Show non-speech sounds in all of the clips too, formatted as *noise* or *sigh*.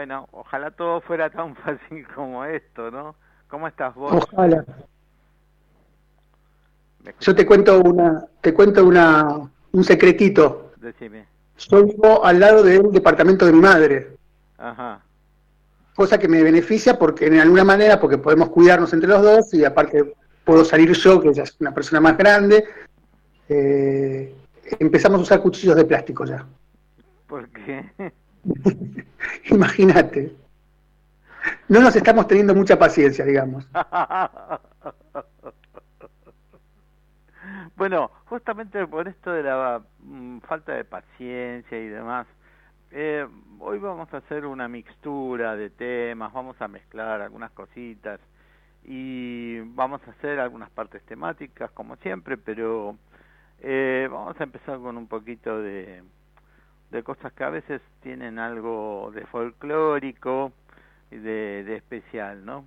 bueno, ojalá todo fuera tan *laughs* fácil como esto, ¿no? ¿Cómo estás vos? Ojalá. Yo te cuento una, te cuento una, un secretito. Decime. Yo vivo al lado del departamento de mi madre. Ajá. Cosa que me beneficia porque en alguna manera, porque podemos cuidarnos entre los dos y aparte puedo salir yo, que ya es una persona más grande. Eh, empezamos a usar cuchillos de plástico ya. ¿Por qué? *laughs* *laughs* Imagínate. No nos estamos teniendo mucha paciencia, digamos. *laughs* bueno, justamente por esto de la mm, falta de paciencia y demás, eh, hoy vamos a hacer una mixtura de temas, vamos a mezclar algunas cositas y vamos a hacer algunas partes temáticas como siempre, pero eh, vamos a empezar con un poquito de, de cosas que a veces tienen algo de folclórico y de, de especial, ¿no?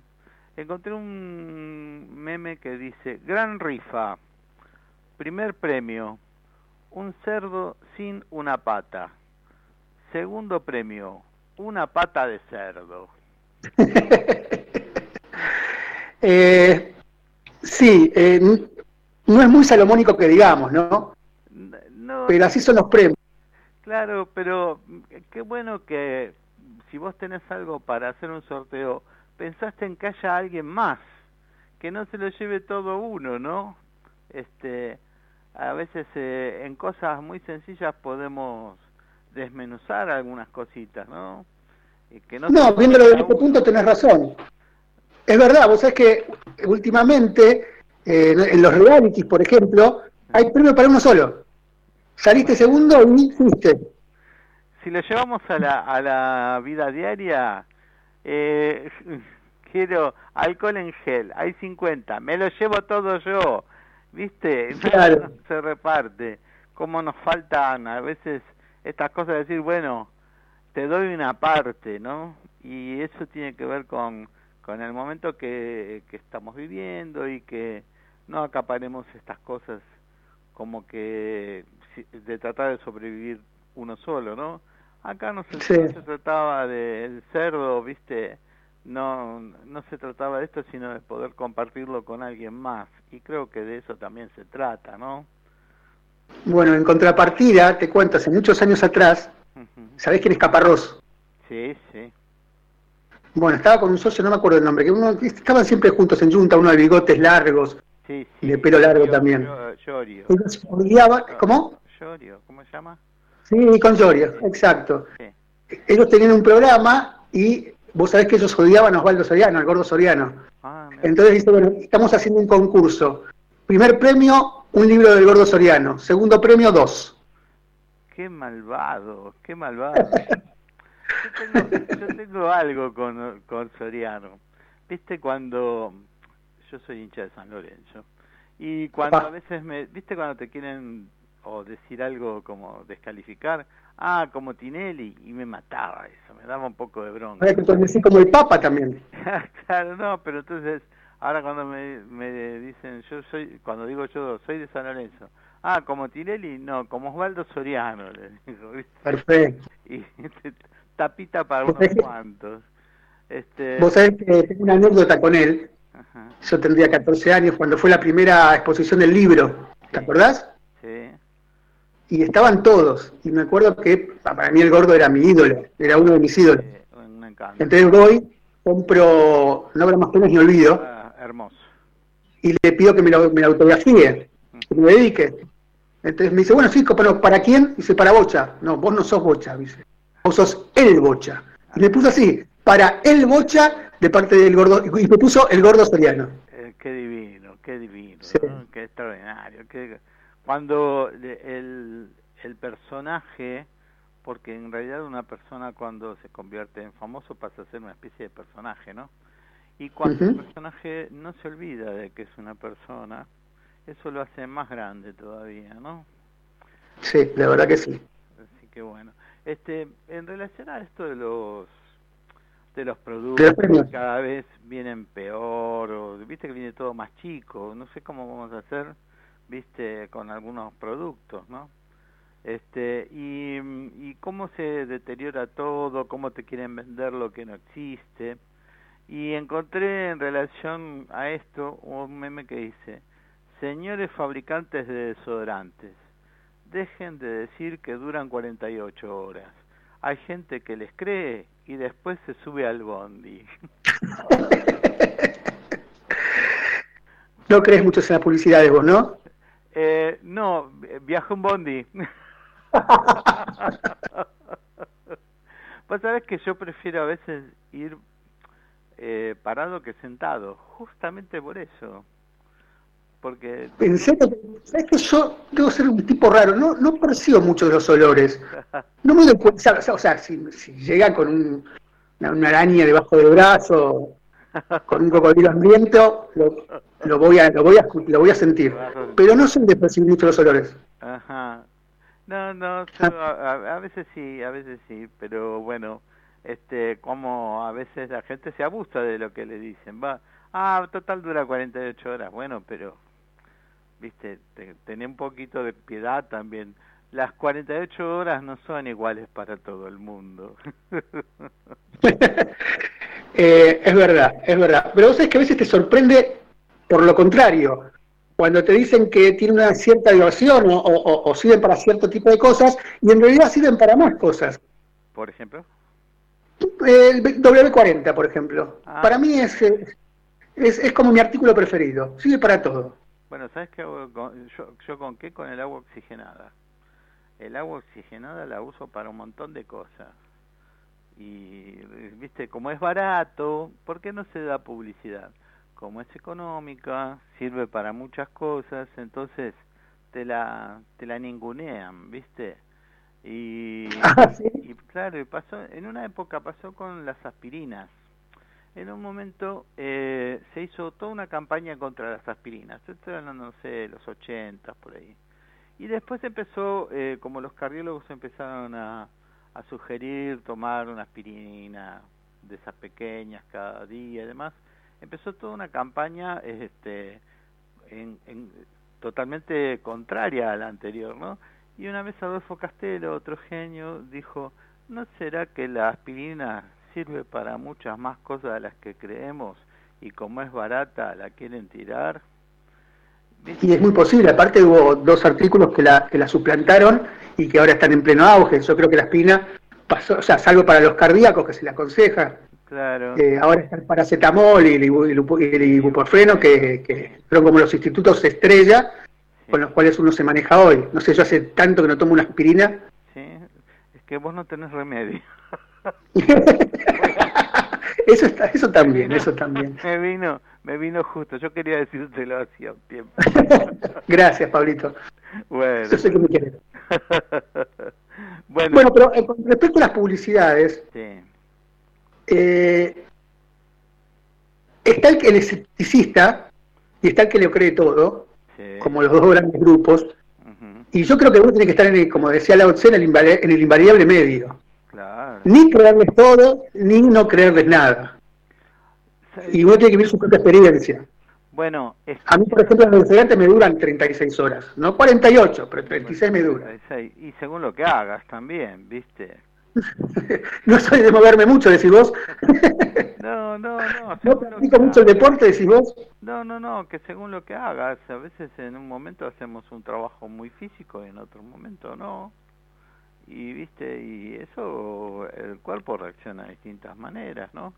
Encontré un meme que dice, gran rifa, primer premio, un cerdo sin una pata. Segundo premio, una pata de cerdo. *laughs* eh, sí, eh, no es muy salomónico que digamos, ¿no? no Pero así son los premios. Claro, pero qué bueno que si vos tenés algo para hacer un sorteo, pensaste en que haya alguien más, que no se lo lleve todo uno, ¿no? Este, a veces eh, en cosas muy sencillas podemos desmenuzar algunas cositas, ¿no? Y que no, no viéndolo desde este punto tenés razón. Es verdad, vos sabés que últimamente eh, en los realities, por ejemplo, hay premio para uno solo. Saliste segundo y fuiste. Si lo llevamos a la, a la vida diaria, eh, *laughs* quiero alcohol en gel, hay 50, me lo llevo todo yo, ¿viste? Claro. se reparte. Como nos faltan a veces estas cosas de decir, bueno, te doy una parte, ¿no? Y eso tiene que ver con, con el momento que, que estamos viviendo y que no acaparemos estas cosas como que de tratar de sobrevivir uno solo, ¿no? Acá no se, se trataba del cerdo, ¿viste? No, no se trataba de esto, sino de poder compartirlo con alguien más. Y creo que de eso también se trata, ¿no? Bueno, en contrapartida, te cuento, hace muchos años atrás, ¿sabés quién es Caparrós? Sí, sí. Bueno, estaba con un socio, no me acuerdo el nombre, que uno, estaban siempre juntos en junta, uno de bigotes largos, y de pelo largo también. Llorio. ¿Cómo? Llorio, ¿cómo se llama? Sí, con Llorio, exacto. Ellos tenían un programa y vos sabés que ellos odiaban a Osvaldo Soriano, al gordo Soriano. Ah, Entonces dice, bueno, estamos haciendo un concurso. Primer premio, un libro del gordo Soriano. Segundo premio, dos. Qué malvado, qué malvado. *laughs* yo, tengo, yo tengo algo con, con Soriano. ¿Viste cuando yo soy hincha de San Lorenzo. Y cuando a veces me, ¿viste cuando te quieren o decir algo como descalificar? Ah, como Tinelli, y me mataba eso, me daba un poco de bronca. Entonces, como el Papa también. *laughs* claro, no, pero entonces, ahora cuando me, me dicen, yo soy, cuando digo yo soy de San Lorenzo, ah, como Tinelli, no, como Osvaldo Soriano, le digo, Perfecto. Y tapita para unos cuantos. Este... Vos sabés que tengo una anécdota con él, yo tendría 14 años cuando fue la primera exposición del libro, ¿te acordás? Sí. Y estaban todos, y me acuerdo que para mí el gordo era mi ídolo, era uno de mis ídolos. Entonces voy, compro, no habrá más penas ni olvido. Ah, hermoso. Y le pido que me lo, me autografíe, que me dedique. Entonces me dice, bueno, sí, pero ¿para quién? Dice, para Bocha. No, vos no sos Bocha, dice. Vos sos el Bocha. Y me puso así, para el Bocha de parte del gordo, y me puso el gordo soriano. Eh, qué divino, qué divino, qué extraordinario. Cuando el, el personaje, porque en realidad una persona cuando se convierte en famoso pasa a ser una especie de personaje, ¿no? Y cuando el personaje no se olvida de que es una persona, eso lo hace más grande todavía, ¿no? Sí, la verdad que sí. Así que bueno. Este, en relación a esto de los de los productos que cada vez vienen peor, o viste que viene todo más chico, no sé cómo vamos a hacer, viste, con algunos productos, ¿no? Este, y, y cómo se deteriora todo, cómo te quieren vender lo que no existe. Y encontré en relación a esto un meme que dice, señores fabricantes de desodorantes, dejen de decir que duran 48 horas. Hay gente que les cree y después se sube al bondi. *laughs* No crees mucho en las publicidades vos, ¿no? Eh, no, viajo en bondi. *laughs* Vos sabés que yo prefiero a veces ir eh, parado que sentado, justamente por eso. Porque... En serio, sabes que yo debo ser un tipo raro, no, no percibo mucho de los olores. No me doy cuenta, o sea, si, llega con un, una, araña debajo del brazo, con un cocodrilo hambriento, lo, lo, voy a, lo voy a, lo voy a sentir. Pero no soy de percibir mucho los olores. Ajá. No, no, a, a, veces sí, a veces sí, pero bueno, este, como a veces la gente se abusa de lo que le dicen, va, ah, total dura 48 horas, bueno, pero, viste, te, un poquito de piedad también. Las 48 horas no son iguales para todo el mundo. *laughs* eh, es verdad, es verdad. Pero vos sabés que a veces te sorprende por lo contrario cuando te dicen que tiene una cierta diversión o, sirven para cierto tipo de cosas y en realidad sirven para más cosas. Por ejemplo. El W40, por ejemplo. Ah. Para mí es, es, es, como mi artículo preferido. Sirve para todo. Bueno, ¿sabes qué hago yo, yo con qué? Con el agua oxigenada. El agua oxigenada la uso para un montón de cosas. Y, viste, como es barato, ¿por qué no se da publicidad? como es económica, sirve para muchas cosas, entonces te la te la ningunean, ¿viste? Y, *laughs* ah, y claro, pasó en una época pasó con las aspirinas. En un momento eh, se hizo toda una campaña contra las aspirinas. Esto era, no sé, los 80 por ahí. Y después empezó, eh, como los cardiólogos empezaron a, a sugerir tomar una aspirina de esas pequeñas cada día y demás, empezó toda una campaña este, en, totalmente contraria a la anterior, ¿no? Y una vez Adolfo Castelo, otro genio, dijo, ¿no será que la aspirina sirve para muchas más cosas de las que creemos y como es barata la quieren tirar? Y es muy posible, aparte hubo dos artículos que la, que la suplantaron y que ahora están en pleno auge. Yo creo que la aspirina pasó, o sea, salvo para los cardíacos que se le aconseja, Claro. Eh, ahora está el paracetamol y el, ibuprofeno, que, que fueron como los institutos estrella con los cuales uno se maneja hoy. No sé, yo hace tanto que no tomo una aspirina. Sí, es que vos no tenés remedio. *laughs* *laughs* eso está, eso también, eso también. *laughs* Me vino, me vino justo. Yo quería decírtelo hacía un tiempo. *laughs* Gracias, Pablito. Bueno. Yo sé que me quieres. bueno. bueno, pero eh, con respecto a las publicidades, sí eh, está el que el escepticista y está el que le cree todo, como los dos grandes grupos, y yo creo que uno tiene que estar, en como decía Lao Tse, en el, en el invariable medio. Ni creerles todo, ni no creerles nada. Y uno tiene que vivir su propia experiencia. Bueno, a mí, por ejemplo, los estudiantes me duran 36 horas, no 48, pero 36 me duran. Y según lo que hagas también, ¿viste? *laughs* no soy de moverme mucho, decís vos. no, no, no. *laughs* No practico mucho el deporte, decís vos. No, no, no, que según lo que hagas, a veces en un momento hacemos un trabajo muy físico y en otro momento no. Y viste, y eso, el cuerpo reacciona de distintas maneras, ¿no?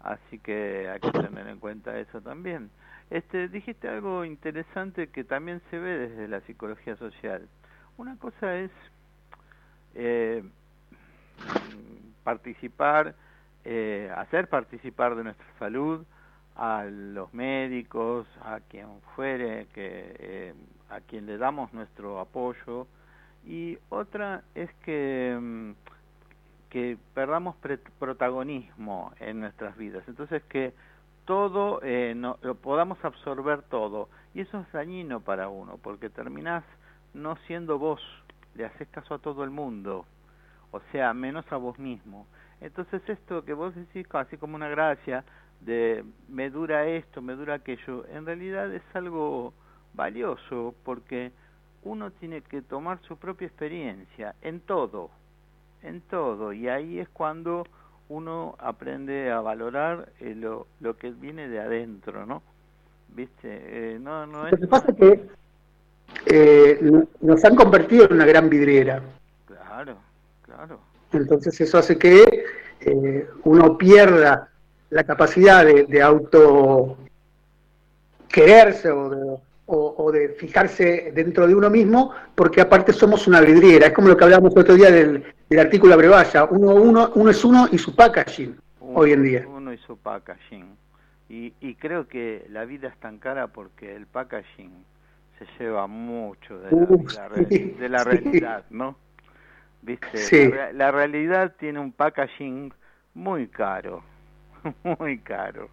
Así que hay que tener en cuenta eso también. Este, dijiste algo interesante que también se ve desde la psicología social. Una cosa es eh, participar, eh, hacer participar de nuestra salud a los médicos, a quien fuere, que, eh, a quien le damos nuestro apoyo. Y otra es que, mm, que perdamos protagonismo en nuestras vidas. Entonces que todo, eh, no, lo podamos absorber todo. Y eso es dañino para uno, porque terminás no siendo vos, le haces caso a todo el mundo o sea, menos a vos mismo. Entonces esto que vos decís así como una gracia de me dura esto, me dura aquello, en realidad es algo valioso porque uno tiene que tomar su propia experiencia en todo, en todo, y ahí es cuando uno aprende a valorar eh, lo, lo que viene de adentro, ¿no? ¿Viste? Eh, no, no es... Lo que pasa es que eh, nos han convertido en una gran vidriera. Claro, claro. Entonces eso hace que eh, uno pierda la capacidad de, de auto quererse o de, o, de fijarse dentro de uno mismo, porque aparte somos una vidriera. Es como lo que hablábamos el otro día del, del artículo Brevalla. Uno, uno, uno es uno y su packaging hoy en día. Uno y su packaging. Y, y creo que la vida es tan cara porque el packaging se lleva mucho de la, *laughs* de la realidad, ¿no? ¿Viste? La, la realidad tiene un packaging muy caro, *laughs* muy caro.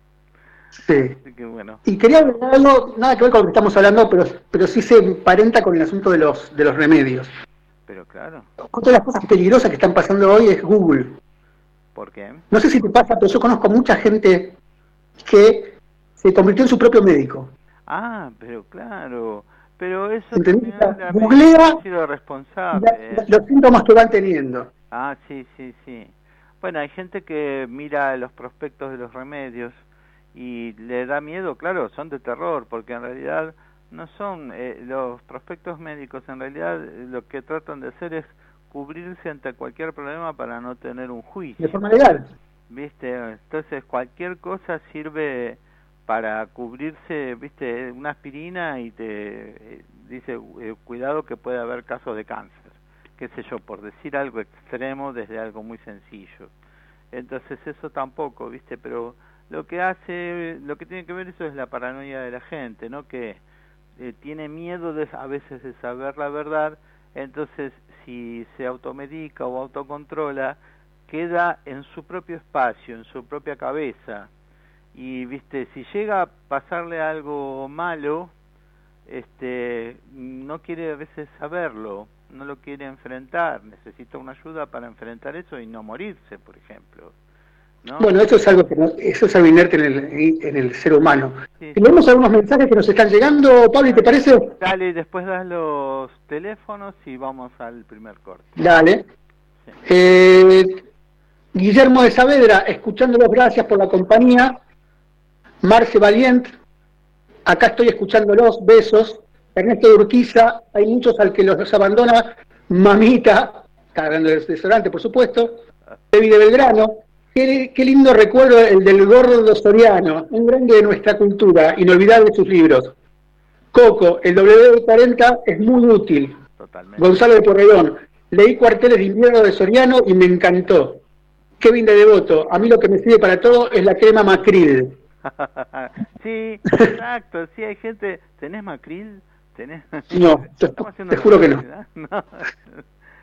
Sí. Y quería hablar algo, nada que ver con lo que estamos hablando, pero, pero sí se emparenta con el asunto de los, de los remedios. Pero claro. Otra de las cosas peligrosas que están pasando hoy es Google. ¿Por qué? No sé si te pasa, pero yo conozco mucha gente que se convirtió en su propio médico. Ah, pero claro. Pero eso Googlea sido responsable. los síntomas que van teniendo. Ah, sí, sí, sí. Bueno, hay gente que mira los prospectos de los remedios y le da miedo, claro, son de terror, porque en realidad no son eh, los prospectos médicos, en realidad eh, lo que tratan de hacer es cubrirse ante cualquier problema para no tener un juicio. De forma legal. ¿Viste? Entonces cualquier cosa sirve para cubrirse, ¿viste? Una aspirina y te eh, dice, cuidado que puede haber casos de cáncer, qué sé yo, por decir algo extremo desde algo muy sencillo. Entonces eso tampoco, ¿viste? Pero lo que hace, lo que tiene que ver eso es la paranoia de la gente, ¿no? Que eh, tiene miedo de, a veces de saber la verdad, entonces si se automedica o autocontrola, queda en su propio espacio, en su propia cabeza. Y, viste, si llega a pasarle algo malo, este, no quiere a veces saberlo, no lo quiere enfrentar, necesita una ayuda para enfrentar eso y no morirse, por ejemplo. Bueno, eso es algo que eso es algo inerte en el, en el ser humano. Tenemos algunos mensajes que nos están llegando, Pablo, ¿te parece? Dale, después das los teléfonos y vamos al primer corte. Dale. Eh, Guillermo de Saavedra, escuchándolos, gracias por la compañía. Marce Valiente, acá estoy escuchándolos, besos. Ernesto de Urquiza, hay muchos al que los abandona. Mamita, está hablando del restaurante, por supuesto. Debbie de Belgrano, Qué, lindo recuerdo el del gordo soriano, un grande de nuestra cultura, inolvidable sus libros. Coco, el W40 es muy útil. Totalmente. Gonzalo de Porredón, leí Cuarteles de Invierno de Soriano y me encantó. Kevin de Devoto, a mí lo que me sirve para todo es la crema macril. *laughs* sí, exacto, sí hay gente, ¿tenés macril? ¿Tenés? No, te, juro que no. *laughs* no.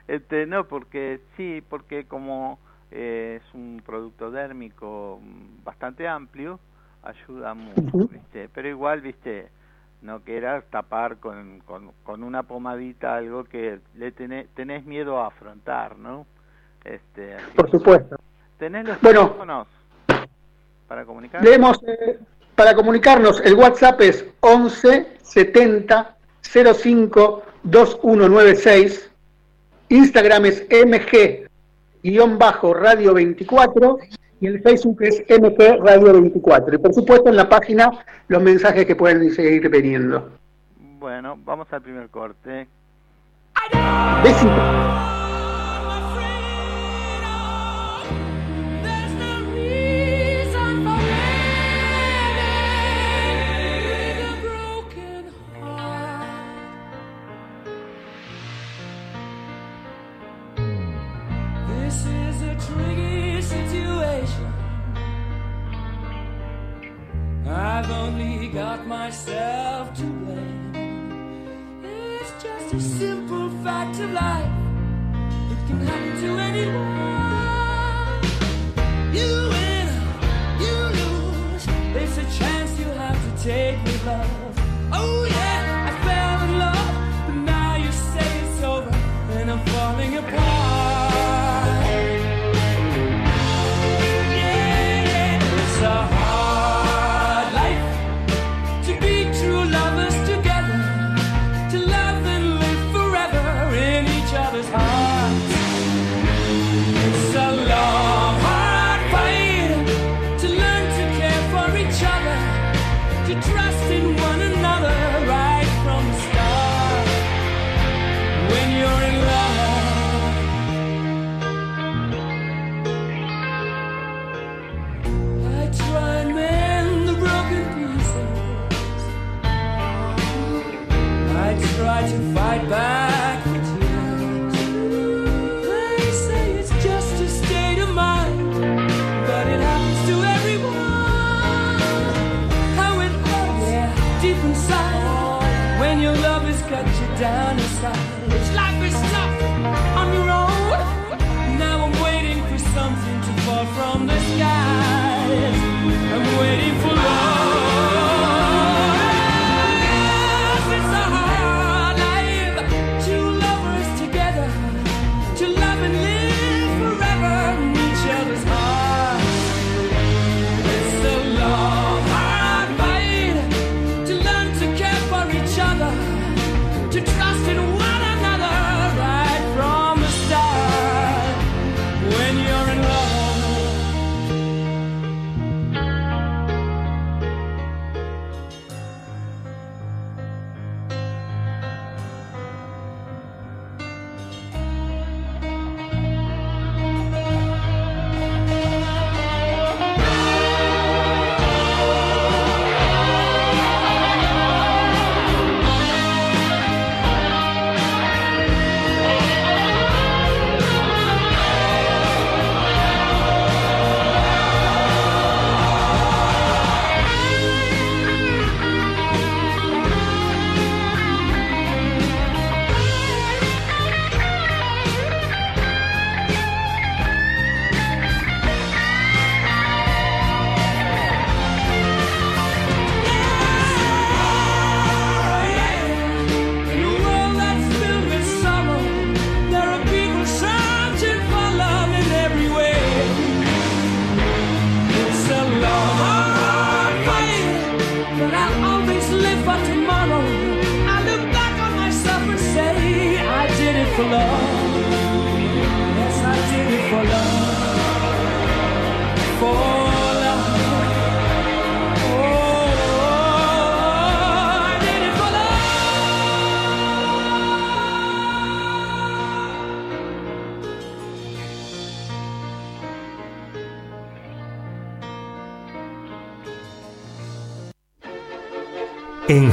Este, no, porque sí, porque como es un producto dérmico bastante amplio, ayuda mucho, ¿viste? pero igual, viste, no quieras tapar con, con, una pomadita algo que le tenés, tenés miedo a afrontar, ¿no? Este, Por supuesto. ¿Tenés los teléfonos para comunicar? Leemos, eh, para comunicarnos, el WhatsApp es 11 70 05 2196, Instagram es mg guion bajo Radio 24 y el Facebook es MP Radio 24. Y por supuesto en la página los mensajes que pueden seguir veniendo. Bueno, vamos al primer corte. I've only got myself to blame. It's just a simple fact of life. It can happen to anyone. You win, you lose. It's a chance you have to take with love. Oh yeah,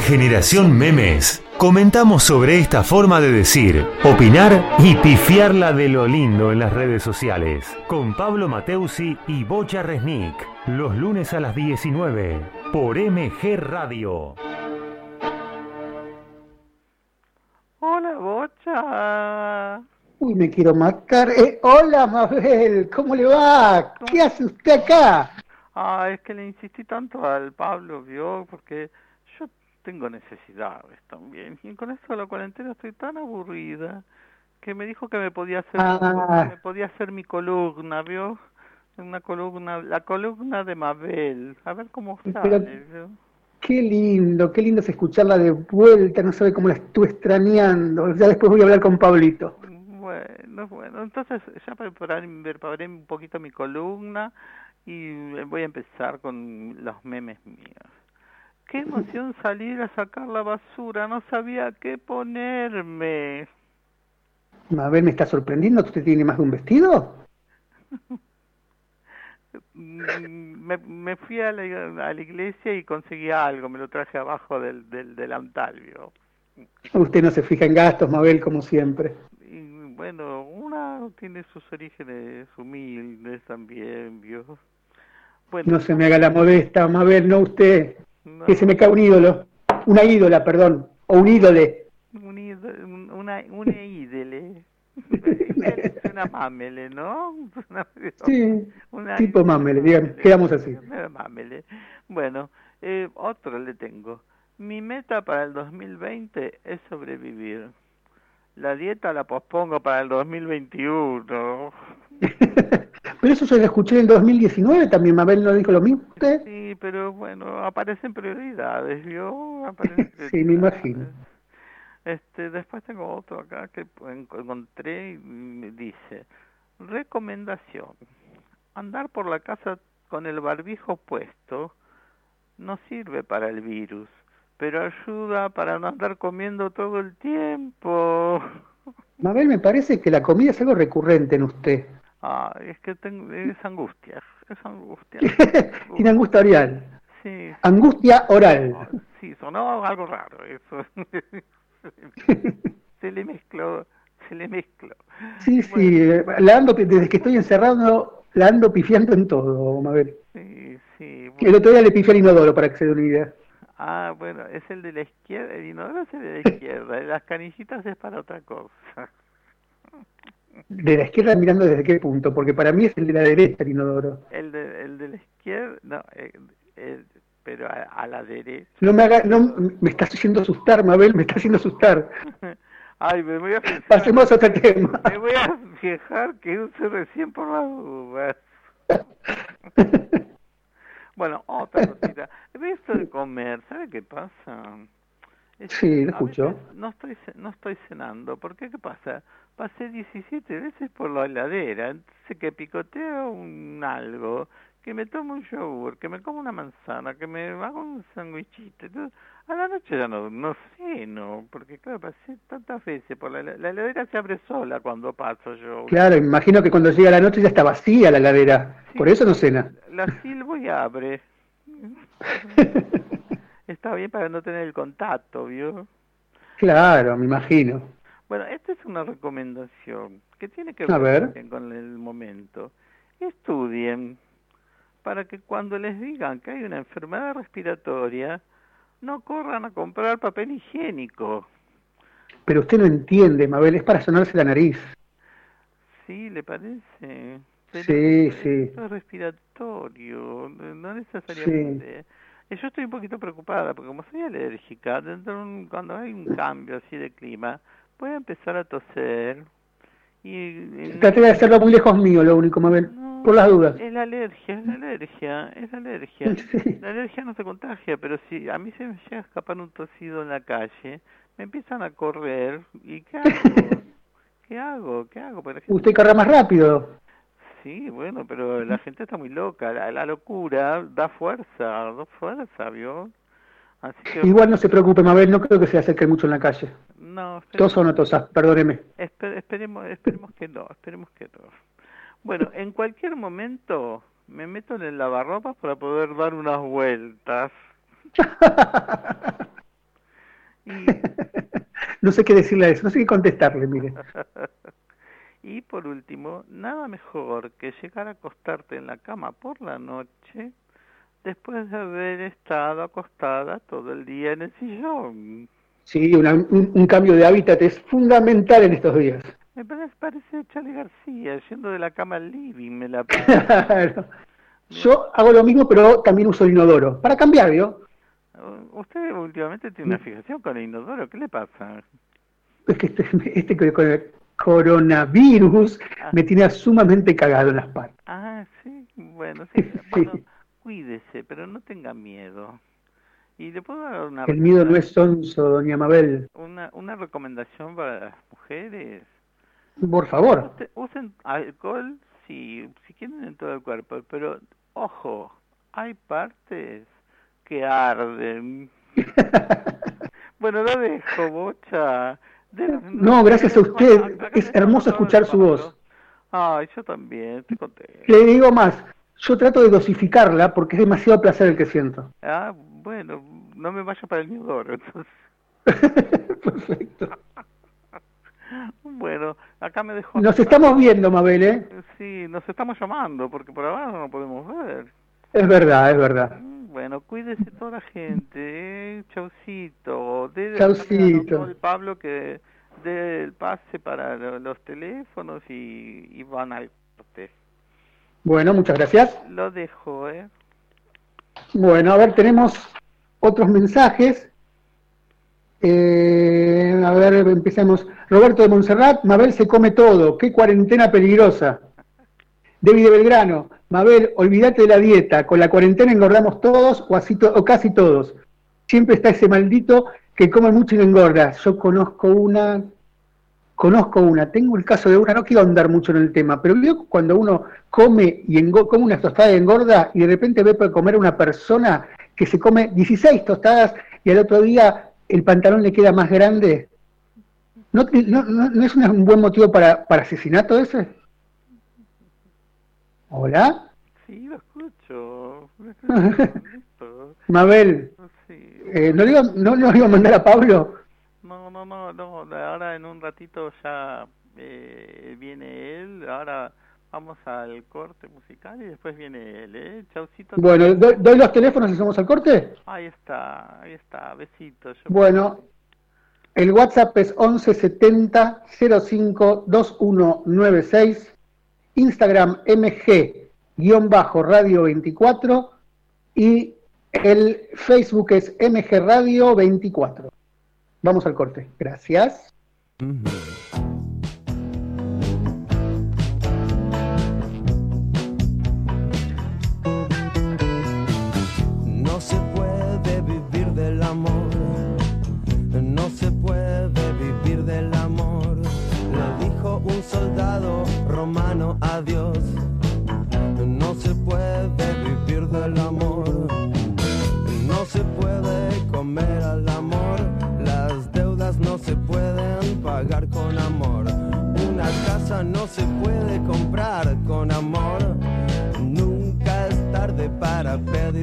Generación Memes comentamos sobre esta forma de decir, opinar y pifiarla de lo lindo en las redes sociales. Con Pablo Mateusi y Bocha Resnick. Los lunes a las 19 por MG Radio. Hola, Bocha. Uy, me quiero matar. Eh, hola, Mabel, ¿cómo le va? ¿Qué hace usted acá? Ah, es que le insistí tanto al Pablo, vio, porque tengo necesidades también. Y con esto de la cuarentena estoy tan aburrida que me dijo que me podía hacer, Ah. me podía hacer mi columna, vio. Una columna, la columna de Mabel. A ver cómo Pero- sale, ¿vio? Qué lindo, qué lindo es escucharla de vuelta, no sabe cómo la estuve extrañando. Ya después voy a hablar con Pablito. Bueno, bueno, entonces ya preparé, preparé un poquito mi columna y voy a empezar con los memes míos. Qué emoción salir a sacar la basura, no sabía qué ponerme. Mabel me está sorprendiendo, ¿usted tiene más de un vestido? Mm, Me, me fui a la, a la iglesia y conseguí algo, me lo traje abajo del, del delantal, ¿vio? Usted no se fija en gastos, Mabel, como siempre. Y bueno, una tiene sus orígenes humildes también, ¿vio? Bueno, No se me haga la modesta, Mabel, no usted. No- Que se me cae un ídolo. Una ídola, perdón. O un ídole. Un una, una ídele. una *laughs* mamele, ¿no? Una, Sí, una tipo ídole mamele, dígame, quedamos así. *laughs* Mamele. Bueno, eh, otro le tengo. Mi meta para el 2020 es sobrevivir. La dieta la pospongo para el 2021. *laughs* Pero eso se lo escuché en el 2019 también, Mabel no dijo lo mismo usted. Sí, pero bueno, aparecen prioridades, ¿vio? *laughs* Aparecen Sí, me imagino. Este, después tengo otro acá que en- encontré y me dice, recomendación, andar por la casa con el barbijo puesto no sirve para el virus, pero ayuda para no andar comiendo todo el tiempo. Mabel, me parece que la comida es algo recurrente en usted. Ah, es que tengo, es angustia, es angustia. *laughs* Tiene angustia oral. Sí, Angustia oral. sí, sonó algo raro eso. *laughs* se le mezcló, se le mezcló. Sí, sí, la ando, desde que estoy encerrado, la ando pifiando en todo, Mabel. Sí, sí. El bueno. otro día le pifié al inodoro para que se dé una idea. Ah, bueno, es el de la izquierda, el inodoro es el de la izquierda, las canillitas es para otra cosa. *laughs* De la izquierda mirando desde qué punto, porque para mí es el de la derecha el inodoro. El de, el de la izquierda, no, eh, el- pero a, a la derecha. No me haga, no, me estás haciendo asustar, Mabel, me está haciendo asustar. *laughs* Ay, me voy a fijar. Pasemos a otro tema. Me voy a fijar que use recién por las dudas. *laughs* Bueno, otra cosita. Esto de comer, ¿sabe qué pasa? Es Sí, lo escucho. No estoy, no estoy cenando. ¿Por qué? ¿Qué pasa? Pasé 17 veces por la heladera. Entonces que picoteo un algo, que me tomo un yogur, que me como una manzana, que me hago un sándwichito. A la noche ya no, no ceno, porque claro, pasé tantas veces por la heladera. La heladera se abre sola cuando paso yo. Claro, imagino que cuando llega la noche ya está vacía la heladera. Por eso no cena. La silbo y abre. *laughs* Está bien para no tener el contacto, ¿vio? Claro, me imagino. Bueno, esta es una recomendación que tiene que A ver, ver. con el momento. Estudien para que cuando les digan que hay una enfermedad respiratoria, no corran a comprar papel higiénico. Pero usted no entiende, Mabel, es para sonarse la nariz. ¿Sí? ¿Le parece? Pero Sí, esto- sí. Es respiratorio, no necesariamente. Yo estoy un poquito preocupada porque como soy alérgica, dentro de un- cuando hay un cambio así de clima, voy a empezar a toser y... Traté de hacerlo muy lejos mío, lo único, Mabel. No, Por las dudas. Es la alergia, es la alergia, es la alergia. *laughs* Sí. La alergia no se contagia, pero si a mí se me llega a escapar un tosido en la calle, me empiezan a correr y ¿qué hago? *laughs* ¿Qué hago? ¿Qué hago? Porque la gente- Usted corra más rápido. Sí, bueno, pero la gente está muy loca. La, la locura da fuerza, da fuerza, ¿vio? Así que, Igual no se preocupe, Mabel, no creo que se acerque mucho en la calle. no, espe- Tos o no tosas, perdóneme. espe- esperemos, esperemos que no, esperemos que no. Bueno, en cualquier momento me meto en el lavarropas para poder dar unas vueltas. *laughs* Y, No sé qué decirle a eso, no sé qué contestarle, mire. *laughs* y por último, nada mejor que llegar a acostarte en la cama por la noche después de haber estado acostada todo el día en el sillón. Sí, una- un, un cambio de hábitat es fundamental en estos días. Me parece, parece Charlie García, yendo de la cama al living, me la. *laughs* Claro. Yo hago lo mismo, pero también uso el inodoro. Para cambiar, ¿vio? Usted últimamente tiene una fijación con el inodoro, ¿qué le pasa? Es que este, este co- con el coronavirus me tiene sumamente cagado en las patas. Ah, sí, bueno, *laughs* sí. Bueno, cuídese, pero no tenga miedo. Y le puedo dar una, El miedo no es sonso, doña Mabel. una, una recomendación para las mujeres. Por favor. Usen alcohol si, si quieren en todo el cuerpo, pero ojo, hay partes que arden. *laughs* bueno, lo dejo, bocha. No, gracias a usted. Es hermoso escuchar su voz. Ay, yo también, estoy contento. Le digo más, yo trato de dosificarla porque es demasiado placer el que siento. Ah, bueno, no me vaya para el inodoro, entonces. *laughs* Perfecto. *laughs* Bueno, acá me dejó. Nos estamos viendo, Mabel, ¿eh? Sí, nos estamos llamando porque por ahora no nos podemos ver. Es verdad, es verdad. Bueno, cuídese toda la gente, ¿eh? Chaucito. Dele Chaucito. al Pablo que dé el pase para lo- los teléfonos y, y van al corte. Bueno, muchas gracias. Lo dejo, ¿eh? Bueno, a ver, tenemos otros mensajes. Eh, a ver, empecemos. Roberto de Montserrat, Mabel se come todo, qué cuarentena peligrosa. David de Belgrano, Mabel, olvídate de la dieta, con la cuarentena engordamos todos o, así o casi todos. Siempre está ese maldito que come mucho y no engorda. Yo conozco una, conozco una, tengo el caso de una, no quiero andar mucho en el tema, pero veo cuando uno come y come una tostada y engorda y de repente ve para comer a una persona que se come 16 tostadas y al otro día el pantalón le queda más grande. ¿No, no, es un buen motivo para, para asesinato ese? ¿Hola? Sí, lo escucho. Lo *laughs* escucho. Listo. Mabel, Sí. eh, ¿no, le iba, no, le iba a mandar a Pablo? No, no, no, no, ahora en un ratito ya eh, viene él, ahora vamos al corte musical y después viene él, ¿eh? Chaucito. Bueno, doy, doy los teléfonos y hacemos al corte. Ahí está, ahí está, besitos. Bueno, el WhatsApp es 1170 05 2196, Instagram mg-radio 24 y el Facebook es mg radio 24. Vamos al corte. Gracias.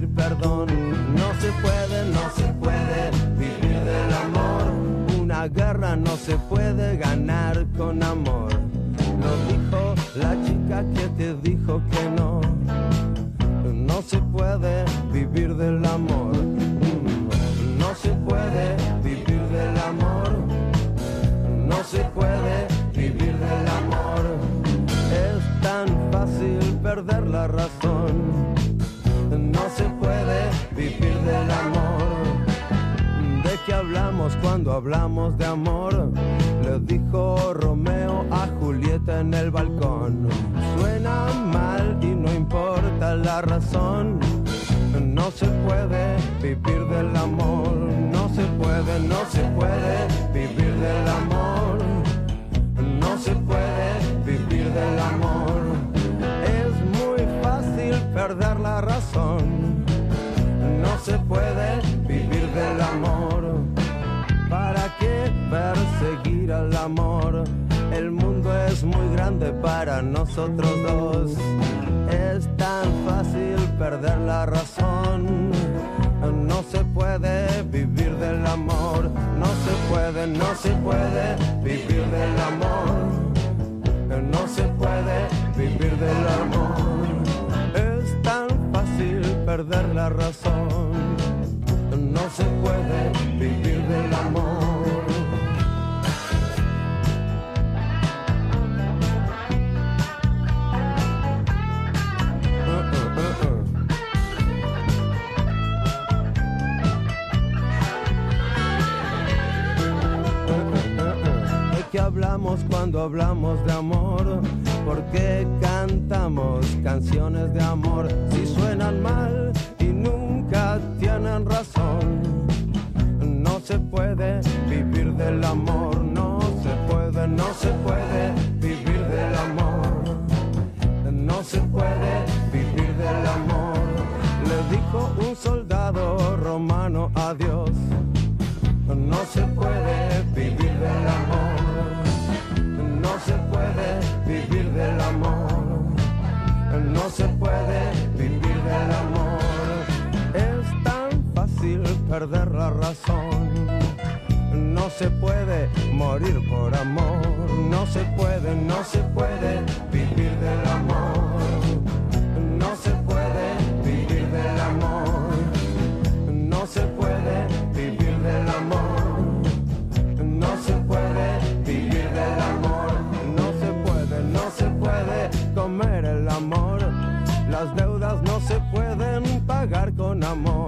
Perdón. No se puede, no se puede vivir del amor. Una guerra no se puede ganar con amor. Lo dijo la chica que te dijo que no. No se puede vivir del amor. No se puede vivir del amor. No se puede vivir del amor. Es tan fácil perder la razón. Del amor. ¿De qué hablamos cuando hablamos de amor? Le dijo Romeo a Julieta en el balcón. Suena mal y no importa la razón. No se puede vivir del amor. No se puede, no se puede vivir del amor. No se puede vivir del amor. Es muy fácil perder la razón. No se puede vivir del amor. ¿Para qué perseguir al amor? El mundo es muy grande para nosotros dos. Es tan fácil perder la razón. No se puede vivir del amor. No se puede, no se puede vivir del amor. No se puede vivir del amor. Perder la razón. No se puede vivir del amor. Uh, uh, uh, uh. ¿De qué hablamos cuando hablamos de amor? ¿Por qué cantamos canciones de amor perder la razón. No se puede morir por amor. No se puede, no se puede vivir del amor. No se puede vivir del amor. No se puede vivir del amor. No se puede vivir del amor. No se puede, no se puede comer el amor. Las deudas no se pueden pagar con amor.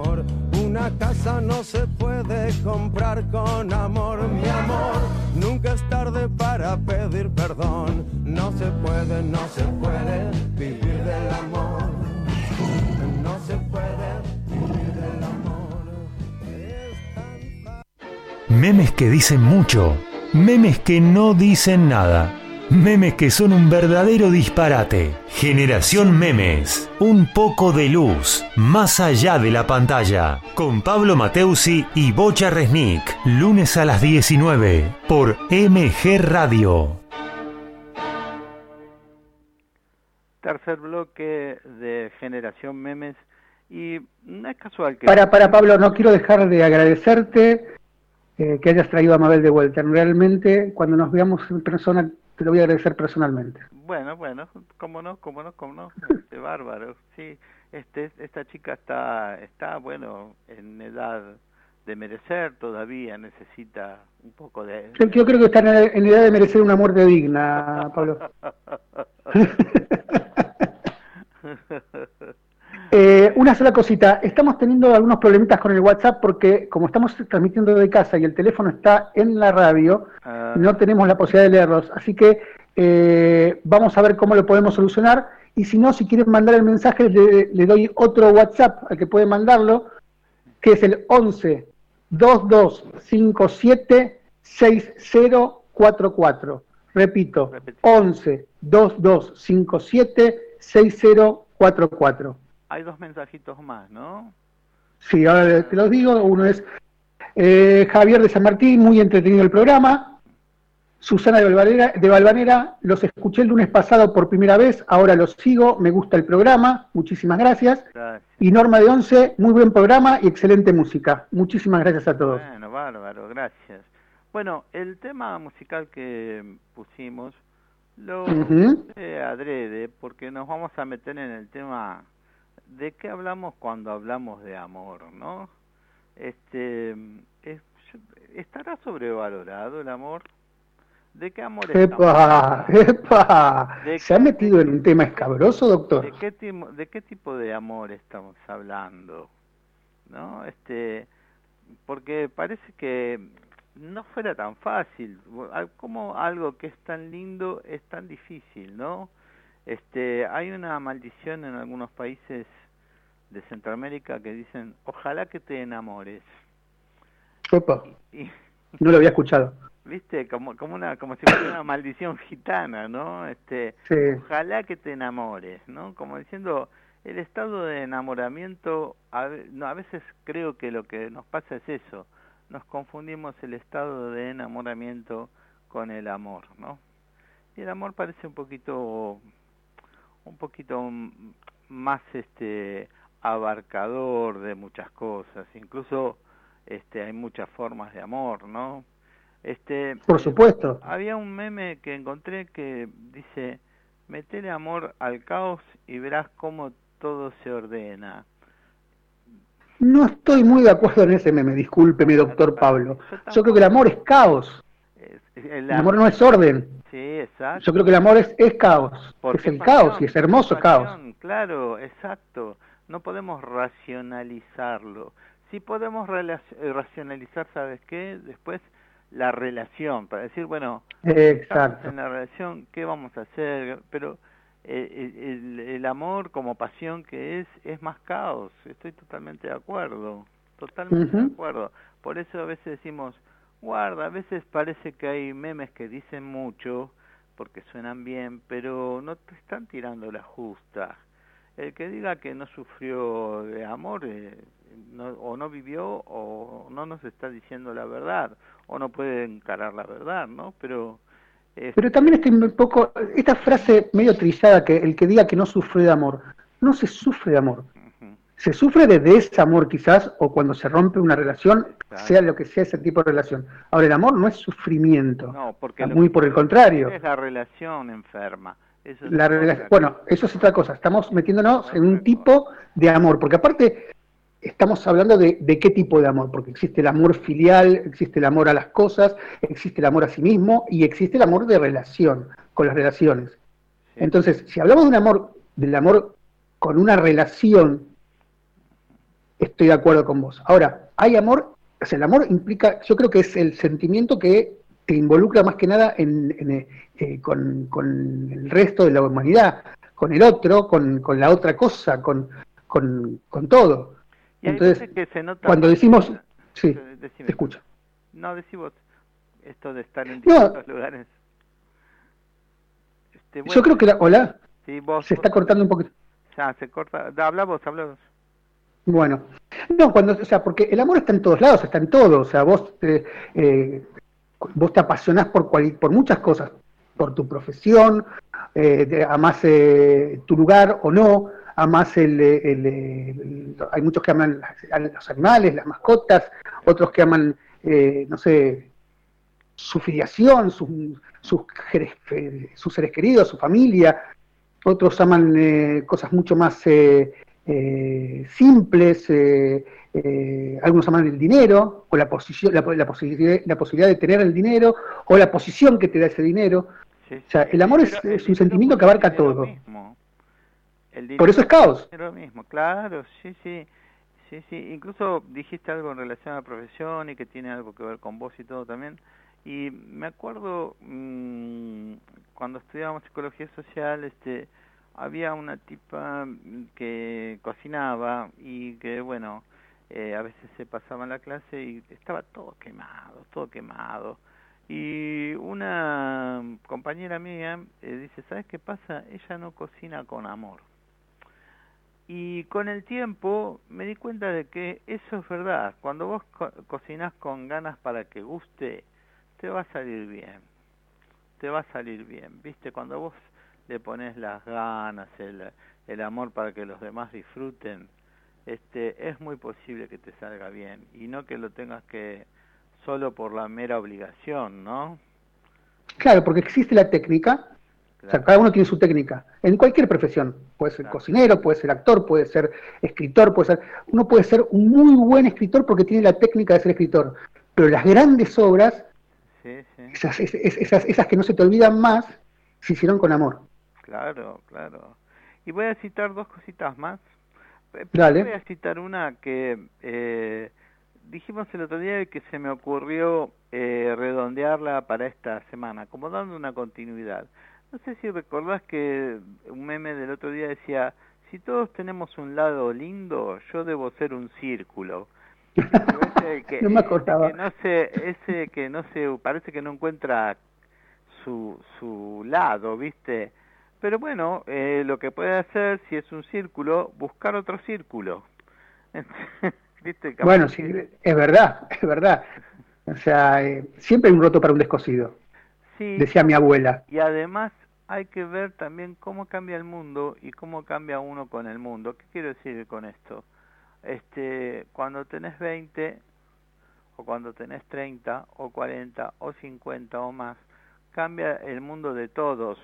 Casa no se puede comprar con amor. Mi amor, nunca es tarde para pedir perdón. No se puede, no se puede vivir del amor. No se puede vivir del amor. Memes que dicen mucho, memes que no dicen nada, memes que son un verdadero disparate. Generación Memes, un poco de luz, más allá de la pantalla, con Pablo Mateusi y Bocha Resnick, lunes a las 19, por MG Radio. Tercer bloque de Generación Memes. Y no es casual que... Para, para Pablo, no quiero dejar de agradecerte eh, que hayas traído a Mabel de vuelta. Realmente, cuando nos veamos en persona, te lo voy a agradecer personalmente. Bueno, bueno, cómo no, cómo no, cómo no, *laughs* este, bárbaro, sí, este, esta chica está, está, bueno, en edad de merecer todavía, necesita un poco de... Yo, yo creo que está en, en edad de merecer una muerte digna, Pablo. *laughs* *laughs* Eh, una sola cosita, estamos teniendo algunos problemitas con el WhatsApp porque como estamos transmitiendo de casa y el teléfono está en la radio, Ah, no tenemos la posibilidad de leerlos. Así que eh, vamos a ver cómo lo podemos solucionar. Y si no, si quieren mandar el mensaje, le, le doy otro WhatsApp al que pueden mandarlo, que es el 11 2257 6044. Repito, Repite. 11 2257 6044. Hay dos mensajitos más, ¿no? Sí, ahora te los digo. Uno es eh, Javier de San Martín, muy entretenido el programa. Susana de Valvanera, de Valvanera, los escuché el lunes pasado por primera vez, ahora los sigo, me gusta el programa, muchísimas gracias. Gracias. Y Norma de Once, muy buen programa y excelente música. Muchísimas gracias a todos. Bueno, bárbaro, gracias. Bueno, el tema musical que pusimos lo puse adrede porque nos vamos a meter en el tema de qué hablamos cuando hablamos de amor, ¿no? Este, es- ¿estará sobrevalorado el amor? ¿De qué amor ¡Epa! estamos ¡Epa! ¿De ¿Se ha qué? metido en un tema escabroso, doctor? ¿De qué, ¿De qué tipo de amor estamos hablando? ¿No? Este, porque parece que no fuera tan fácil. Como algo que es tan lindo es tan difícil, ¿no? Este, hay una maldición en algunos países de Centroamérica que dicen, ojalá que te enamores. Epa, Y, *laughs* no lo había escuchado. viste, como, como una, como si fuera una maldición gitana, ¿no? Este, Sí. ojalá que te enamores, ¿no? Como diciendo, el estado de enamoramiento, a, no, a veces creo que lo que nos pasa es eso, nos confundimos el estado de enamoramiento con el amor, ¿no? Y el amor parece un poquito, un poquito más, este, abarcador de muchas cosas, incluso, este, hay muchas formas de amor, ¿no? Este, Por supuesto. había un meme que encontré que dice, metele amor al caos y verás cómo todo se ordena. No estoy muy de acuerdo en ese meme, discúlpeme, doctor Pablo. Yo creo que el amor es caos. El El amor no es orden. Sí, exacto. Yo creo que el amor es, es caos. Porque es el pasión, caos y es hermoso caos. Claro, exacto. No podemos racionalizarlo. Sí podemos eh, racionalizar, ¿sabes qué? Después la relación, para decir, bueno, Exacto. en la relación, ¿qué vamos a hacer? Pero eh, el, el amor como pasión que es, es más caos. Estoy totalmente de acuerdo. Totalmente de acuerdo. Por eso a veces decimos, guarda, a veces parece que hay memes que dicen mucho porque suenan bien, pero no te están tirando la justa. El que diga que no sufrió de amor eh, no- o no vivió o no nos está diciendo la verdad o no puede encarar la verdad, ¿no? Pero eh, Pero también estoy un poco, esta frase medio trillada que el que diga que no sufre de amor, no se sufre de amor. Se sufre de desamor quizás o cuando se rompe una relación, Claro. sea lo que sea ese tipo de relación. Ahora, el amor no es sufrimiento. no, porque Muy por el contrario. es la relación enferma. Eso es La bueno, eso es otra cosa. Estamos metiéndonos en un tipo de amor, porque aparte estamos hablando de, de qué tipo de amor, porque existe el amor filial, existe el amor a las cosas, existe el amor a sí mismo y existe el amor de relación, con las relaciones. Sí. Entonces, si hablamos de un amor, del amor con una relación, estoy de acuerdo con vos. Ahora, hay amor, o sea, el amor implica, yo creo que es el sentimiento que te involucra más que nada en, en, eh, eh, con, con el resto de la humanidad, con el otro, con, con la otra cosa, con, con, con todo. Y Entonces, veces que se nota cuando decimos, sí, decime. te escucho. No, decí vos. Esto de estar en No. distintos lugares. Este, Yo creo que la, hola, sí, vos, se está cortando un poquito. Ya, se corta. Da, Habla vos, habla vos. Bueno, no, cuando, o sea, porque el amor está en todos lados, está en todo, o sea, vos te, eh, vos te apasionás por, cual- por muchas cosas, por tu profesión, eh, amás eh, tu lugar o no, amás el, el, hay muchos que aman los animales, las mascotas, otros que aman eh, no sé, su filiación, sus, sus, eh, sus seres queridos, su familia. Otros aman eh, cosas mucho más eh, simples. eh, eh, algunos aman el dinero, o la, posición, la, la posibilidad, la posibilidad de tener el dinero, o la posición que te da ese dinero. Sí, O sea, el amor es- dinero- es un sentimiento que abarca lo todo. mismo. Por eso es caos. dinero mismo, claro, sí, sí. Sí, sí, incluso dijiste algo en relación a la profesión y que tiene algo que ver con vos y todo también. Y me acuerdo mm, cuando estudiábamos psicología social, este, había una tipa mm, que cocinaba y que, bueno, eh, a veces se pasaba en la clase y estaba todo quemado, todo quemado. Y una compañera mía eh, dice, ¿sabes qué pasa? Ella no cocina con amor. Y con el tiempo me di cuenta de que eso es verdad. Cuando vos co con ganas para que guste, te va a salir bien. Te va a salir bien. ¿Viste? Cuando vos le pones las ganas, el, el amor para que los demás disfruten, este, es muy posible que te salga bien. Y no que lo tengas que solo por la mera obligación, ¿no? Claro, porque existe la técnica, o sea, cada uno tiene su técnica, en cualquier profesión. Puede ser Claro. cocinero, puede ser actor, puede ser escritor, puede ser... Uno puede ser un muy buen escritor porque tiene la técnica de ser escritor. Pero las grandes obras, Sí, sí. esas, es- es- esas, esas que no se te olvidan más, se hicieron con amor. Claro, claro. Y voy a citar dos cositas más. Dale. Voy a citar una que eh, dijimos el otro día y que se me ocurrió eh, redondearla para esta semana, como dando una continuidad. No sé si recordás que un meme del otro día decía, si todos tenemos un lado lindo, yo debo ser un círculo. *laughs* Ese que, No me acordaba. que no se, ese que no se, parece que no encuentra su, su lado, ¿viste? Pero bueno, eh, lo que puede hacer, si es un círculo, buscar otro círculo. *laughs* ¿Viste? Bueno, sí, es verdad, es verdad. O sea, eh, siempre hay un roto para un descosido, sí, decía mi abuela. y además hay que ver también cómo cambia el mundo y cómo cambia uno con el mundo. ¿Qué quiero decir con esto? Este, cuando tenés 20 o cuando tenés 30 o 40 o 50 o más, cambia el mundo de todos.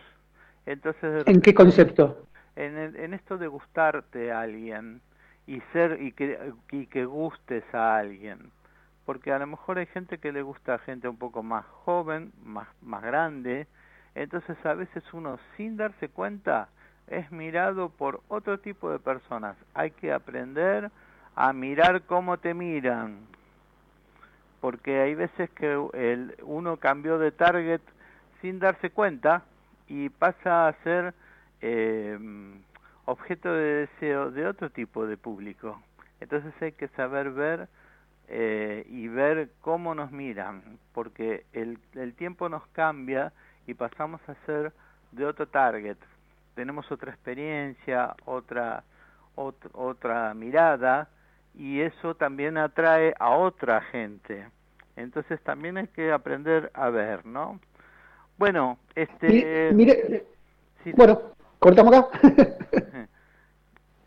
Entonces, ¿En qué concepto? en esto de gustarte a alguien y ser y que, y que gustes a alguien. Porque a lo mejor hay gente que le gusta a gente un poco más joven más más grande. Entonces a veces uno sin darse cuenta es mirado por otro tipo de personas. Hay que aprender a mirar cómo te miran. Porque hay veces que el, uno cambió de target sin darse cuenta y pasa a ser eh, objeto de deseo de otro tipo de público. Entonces hay que saber ver eh, y ver cómo nos miran, porque el, el tiempo nos cambia y pasamos a ser de otro target. Tenemos otra experiencia, otra, ot- otra mirada y eso también atrae a otra gente. Entonces también hay que aprender a ver, ¿no? Bueno, este... Mire, mire, sí, bueno, cortamos acá.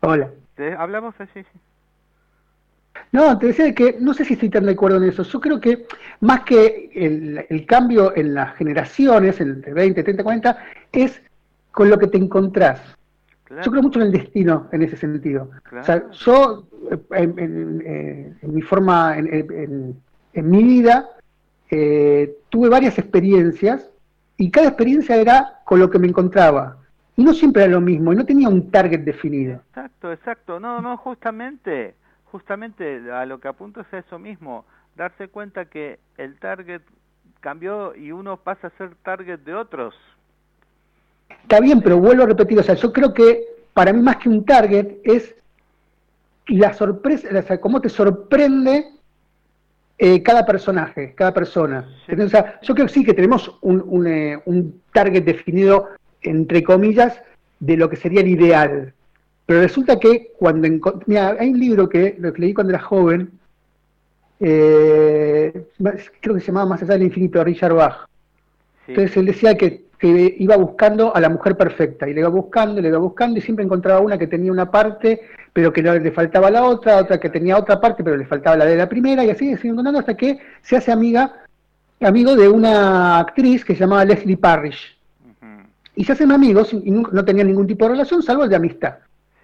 Hola. ¿te- ¿Hablamos así? Sí. No, te decía que no sé si estoy tan de acuerdo en eso. Yo creo que más que el, el cambio en las generaciones, entre 20, 30, 40, es con lo que te encontrás. Claro. Yo creo mucho en el destino en ese sentido. Claro. O sea, yo, eh, en, en- eh, en mi forma, en, en- en mi vida, eh, tuve varias experiencias y cada experiencia era con lo que me encontraba. Y no siempre era lo mismo, y no tenía un target definido. Exacto, exacto. No, no, justamente, justamente a lo que apunto es a eso mismo, darse cuenta que el target cambió y uno pasa a ser target de otros. Está bien, pero vuelvo a repetir, o sea, yo creo que para mí más que un target es la sorpresa, o sea, cómo te sorprende eh, cada personaje, cada persona. Sí. ¿Entendés? O sea, yo creo que sí que tenemos un, un, eh, un target definido, entre comillas, de lo que sería el ideal. Pero resulta que cuando... Mira, hay un libro que, lo que leí cuando era joven, eh, creo que se llamaba Más allá del infinito, de Richard Bach. Sí, Entonces él decía que que iba buscando a la mujer perfecta, y le iba buscando, le iba buscando, y siempre encontraba una que tenía una parte, pero que no le faltaba la otra, otra que tenía otra parte, pero le faltaba la de la primera, y así sigue encontrando hasta que se hace amiga, amigo de una actriz que se llamaba Leslie Parrish. Y se hacen amigos y no tenían ningún tipo de relación, salvo el de amistad.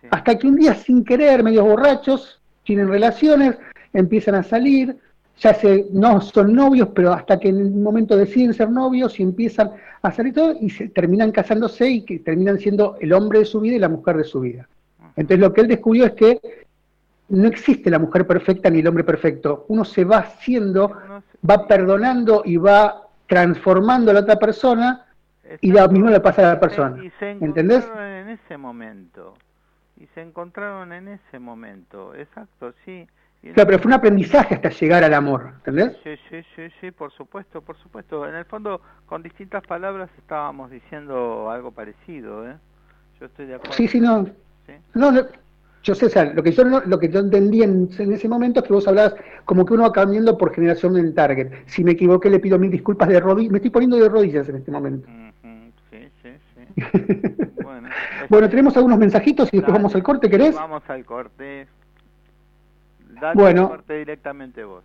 Sí. Hasta que un día, sin querer, medios borrachos, tienen relaciones, empiezan a salir, ya se, no son novios, pero hasta que en un momento deciden ser novios y empiezan a salir todo y se terminan casándose y que terminan siendo el hombre de su vida y la mujer de su vida. Entonces lo que él descubrió es que no existe la mujer perfecta ni el hombre perfecto. Uno se va haciendo, va perdonando y va transformando a la otra persona y lo mismo le pasa a la persona. Y se ¿Entendés? encontraron en ese momento. Y se encontraron en ese momento. Exacto, sí. Claro, pero fue un aprendizaje hasta llegar al amor, ¿entendés? Sí, sí, sí, sí, por supuesto, por supuesto. En el fondo, con distintas palabras estábamos diciendo algo parecido, ¿eh? Yo estoy de acuerdo. Sí, sí, no. Sí. No, no, yo sea, lo que yo, no- lo que yo entendí en, en ese momento es que vos hablabas como que uno va cambiando por generación del target. Si me equivoqué, le pido mil disculpas de rodillas. Me estoy poniendo de rodillas en este momento. Sí, sí, sí. *laughs* Bueno, Bueno, este, tenemos algunos mensajitos y después dale. vamos al corte, ¿querés? Vamos al corte. Dale Bueno. directamente vos.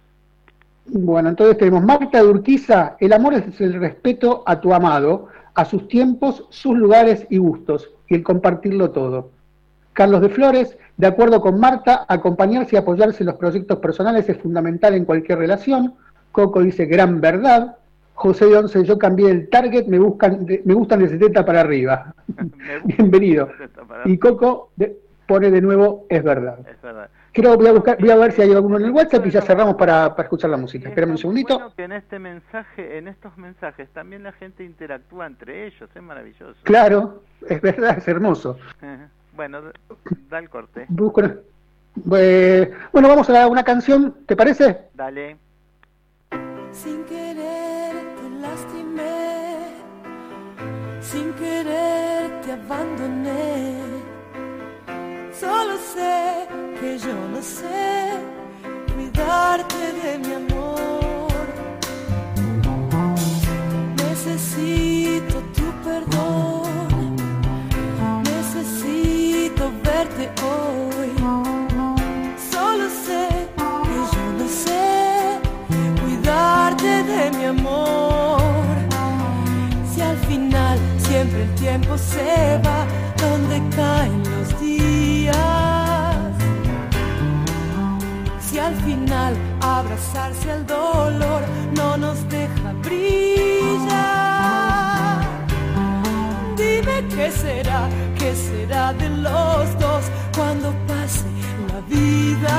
Bueno, entonces tenemos Marta de Urquiza, el amor es el respeto a tu amado, a sus tiempos, sus lugares y gustos, y el compartirlo todo. Carlos de Flores, de acuerdo con Marta, acompañarse y apoyarse en los proyectos personales es fundamental en cualquier relación. Coco dice gran verdad. José de Once, yo cambié el target, me, buscan me gustan de 70 para arriba. *laughs* *laughs* Bienvenido. Y Coco de- pone de nuevo, es verdad. Es verdad. Creo, voy a buscar, voy a ver si hay alguno en el WhatsApp y ya cerramos para, para escuchar la música. Espérame un segundito. Bueno que en este mensaje, en estos mensajes, también la gente interactúa entre ellos, es maravilloso. Claro, es verdad, es hermoso. Bueno, da el corte. Busco una- Eh, bueno, vamos a una canción, ¿te parece? Dale. Sin querer te lastimé, sin querer te abandoné. Solo sé que yo no sé cuidarte de mi amor. Necesito tu perdón, necesito verte hoy. Solo sé que yo no sé cuidarte de mi amor. Si al final siempre el tiempo se va donde caen los días. Si al final abrazarse al dolor no nos deja brillar. Dime qué será, qué será de los dos cuando pase la vida.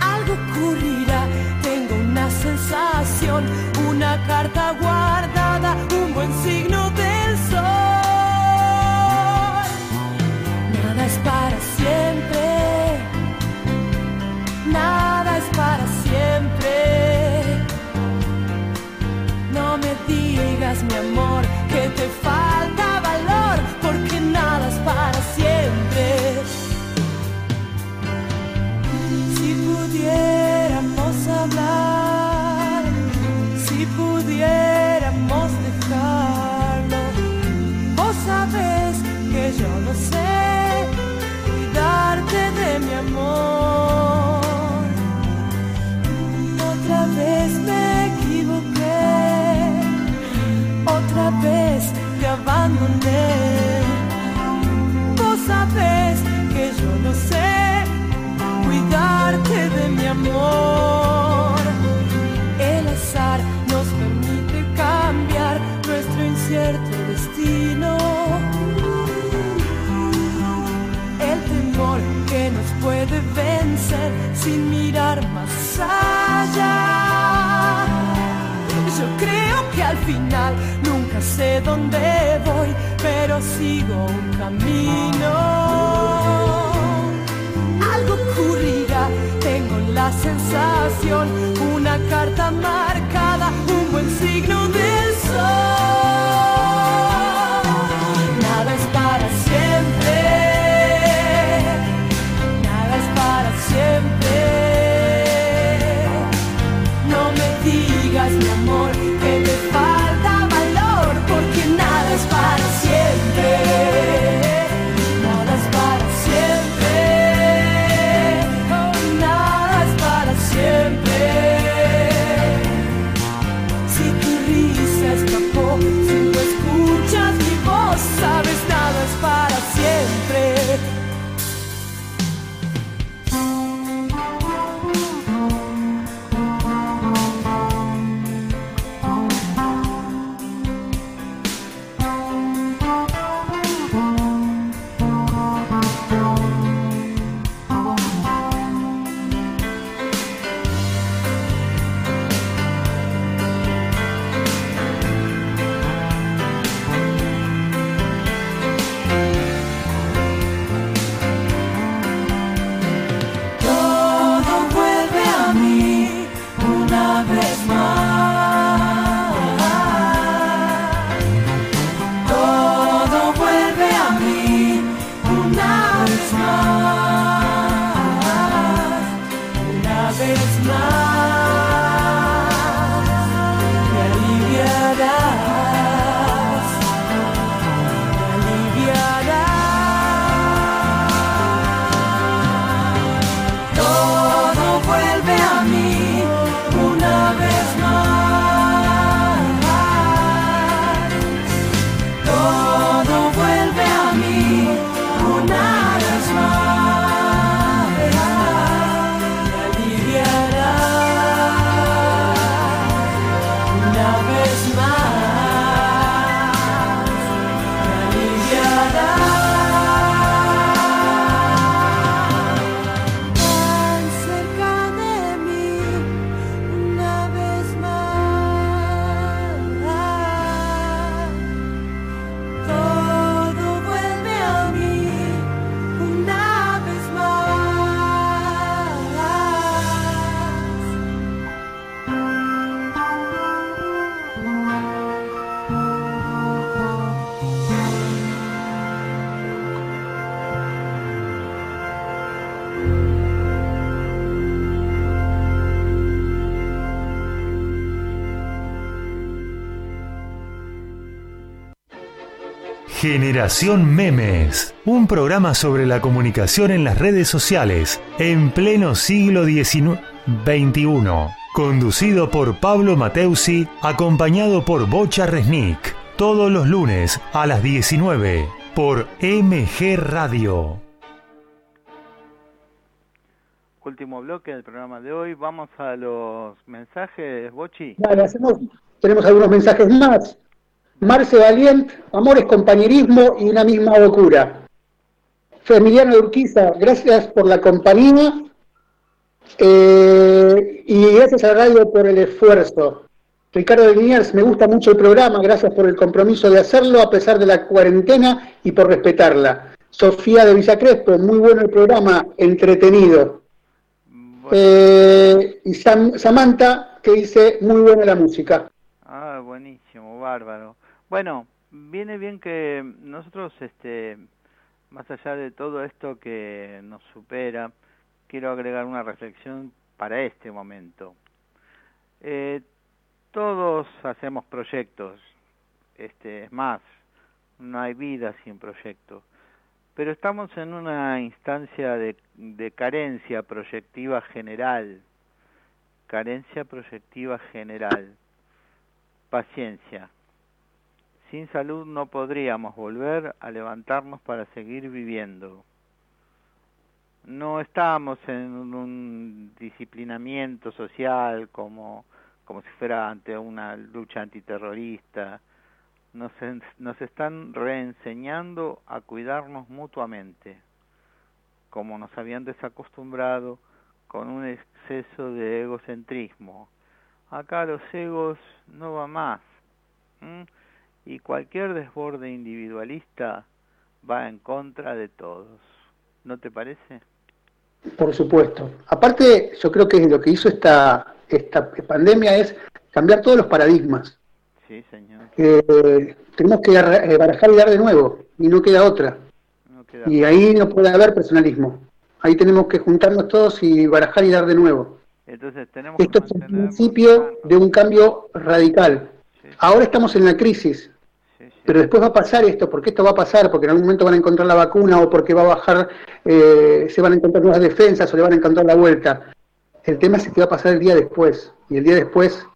Algo ocurrirá, tengo una sensación, una carta guardada, un buen signo sé dónde voy, pero sigo un camino. Algo ocurrirá, tengo la sensación, una carta marcada, Generación Memes, un programa sobre la comunicación en las redes sociales en pleno siglo XIX XXI, conducido por Pablo Mateusi, acompañado por Bocha Resnick, todos los lunes a las 19 por MG Radio. Último bloque del programa de hoy. Vamos a los mensajes, Bochi. Dale, hacemos- tenemos algunos mensajes más. Marce Valiente, amores, compañerismo y una misma locura. Emiliano Urquiza, gracias por la compañía eh, y gracias a Radio por el esfuerzo. Ricardo de Liniers, me gusta mucho el programa, gracias por el compromiso de hacerlo a pesar de la cuarentena y por respetarla. Sofía de Villa Crespo, muy bueno el programa, entretenido. Bueno, Eh, y Sam- Samantha, que dice, muy buena la música. Ah, buenísimo, bárbaro. Bueno, viene bien que nosotros, este, más allá de todo esto que nos supera, quiero agregar una reflexión para este momento. Eh, todos hacemos proyectos, este, es más, no hay vida sin proyectos, pero estamos en una instancia de, de carencia proyectiva general, carencia proyectiva general paciencia. Sin salud no podríamos volver a levantarnos para seguir viviendo. No estamos en un disciplinamiento social como, como si fuera ante una lucha antiterrorista. Nos, nos están reenseñando a cuidarnos mutuamente, como nos habían desacostumbrado con un exceso de egocentrismo. Acá los egos no va más. Y cualquier desborde individualista va en contra de todos. ¿No te parece? Por supuesto. Aparte, yo creo que lo que hizo esta, esta pandemia es cambiar todos los paradigmas. Sí, señor. Eh, tenemos que eh, barajar y dar de nuevo, y no queda otra. No queda Y ahí no puede haber personalismo. Ahí tenemos que juntarnos todos y barajar y dar de nuevo. Entonces tenemos Esto que es el principio de un cambio radical. Ahora estamos en la crisis, pero después va a pasar esto, porque esto va a pasar, porque en algún momento van a encontrar la vacuna o porque va a bajar, eh, se van a encontrar nuevas defensas o le van a encontrar la vuelta. El tema es que va a pasar el día después, y el día después,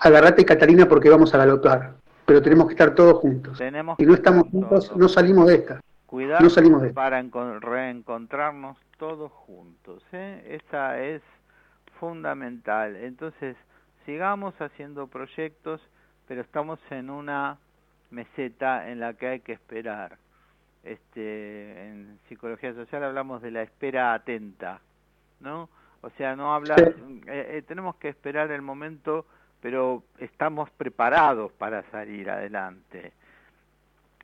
agarrate Catalina porque vamos a galopar, pero tenemos que estar todos juntos. Tenemos Si no estamos juntos, todos. no salimos de esta. Cuidar no salimos de esto. para encon- reencontrarnos todos juntos. ¿eh? Esa es fundamental. Entonces, sigamos haciendo proyectos, pero estamos en una meseta en la que hay que esperar. Este, en psicología social hablamos de la espera atenta, ¿no? O sea, no hablar, Sí. eh, eh, tenemos que esperar el momento, pero estamos preparados para salir adelante.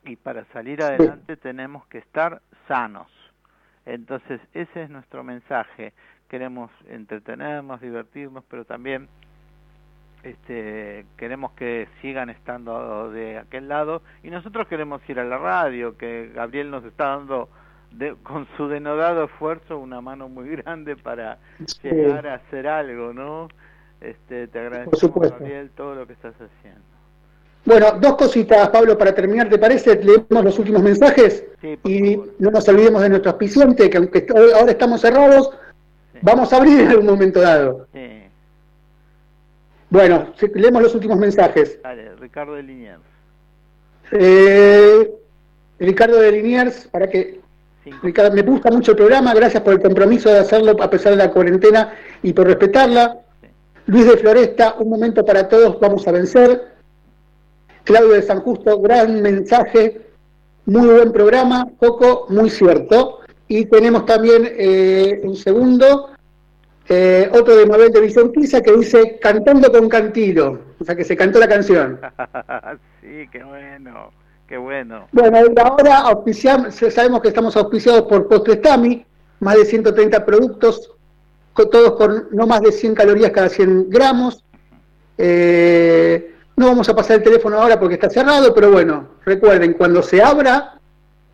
Y para salir adelante tenemos que estar sanos. Entonces, ese es nuestro mensaje. Queremos entretenernos, divertirnos, pero también este, queremos que sigan estando de aquel lado y nosotros queremos ir a la radio, que Gabriel nos está dando de- con su denodado esfuerzo, una mano muy *laughs* grande para Sí. llegar a hacer algo, ¿no? Este, te agradecemos, supuesto. Gabriel, todo lo que estás haciendo. Bueno, dos cositas, Pablo, para terminar, ¿te parece? Leemos los últimos mensajes Sí, y favor. no nos olvidemos de nuestro auspiciante, que aunque ahora estamos cerrados, Sí. vamos a abrir en algún momento dado. Sí. Bueno, leemos los últimos mensajes. Dale, Ricardo de Liniers. Eh, Ricardo de Liniers, para que Cinco. Ricardo, me gusta mucho el programa, gracias por el compromiso de hacerlo a pesar de la cuarentena y por respetarla. Sí. Luis de Floresta, un momento para todos, vamos a vencer. Claudio de San Justo, gran mensaje, muy buen programa, Coco, muy cierto. Y tenemos también eh, un segundo, eh, otro de Mabel de Vicentiza que dice cantando con Cantilo, o sea que se cantó la canción. *laughs* sí, qué bueno, qué bueno. Bueno, ahora auspiciamos, sabemos que estamos auspiciados por Postres Tami, más de 130 productos, con- todos con no más de 100 calorías cada 100 gramos. Eh, no vamos a pasar el teléfono ahora porque está cerrado, pero bueno, recuerden, cuando se abra,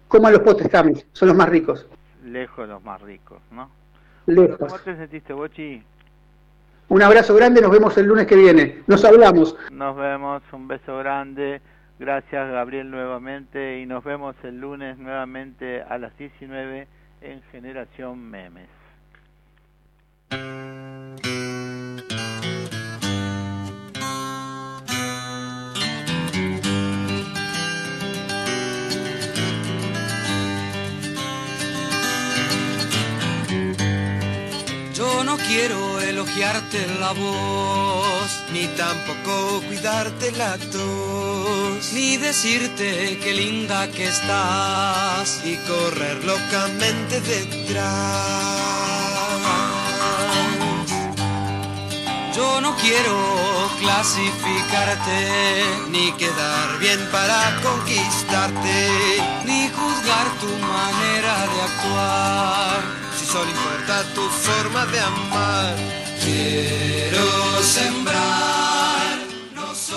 coman los Postres Tami, son los más ricos, Lejos los más ricos, ¿no? Lejos. ¿Cómo te sentiste, Bochi? Un abrazo grande, nos vemos el lunes que viene. Nos hablamos. Nos vemos, un beso grande. Gracias, Gabriel, nuevamente. Y nos vemos el lunes nuevamente a las 19 en Generación Memes. No quiero elogiarte la voz, Ni tampoco cuidarte la tos. ni decirte qué linda que estás. Y correr locamente detrás. Yo no quiero clasificarte, Ni quedar bien para conquistarte. ni juzgar tu manera de actuar. Si solo importa tu forma de amar. Quiero sembrar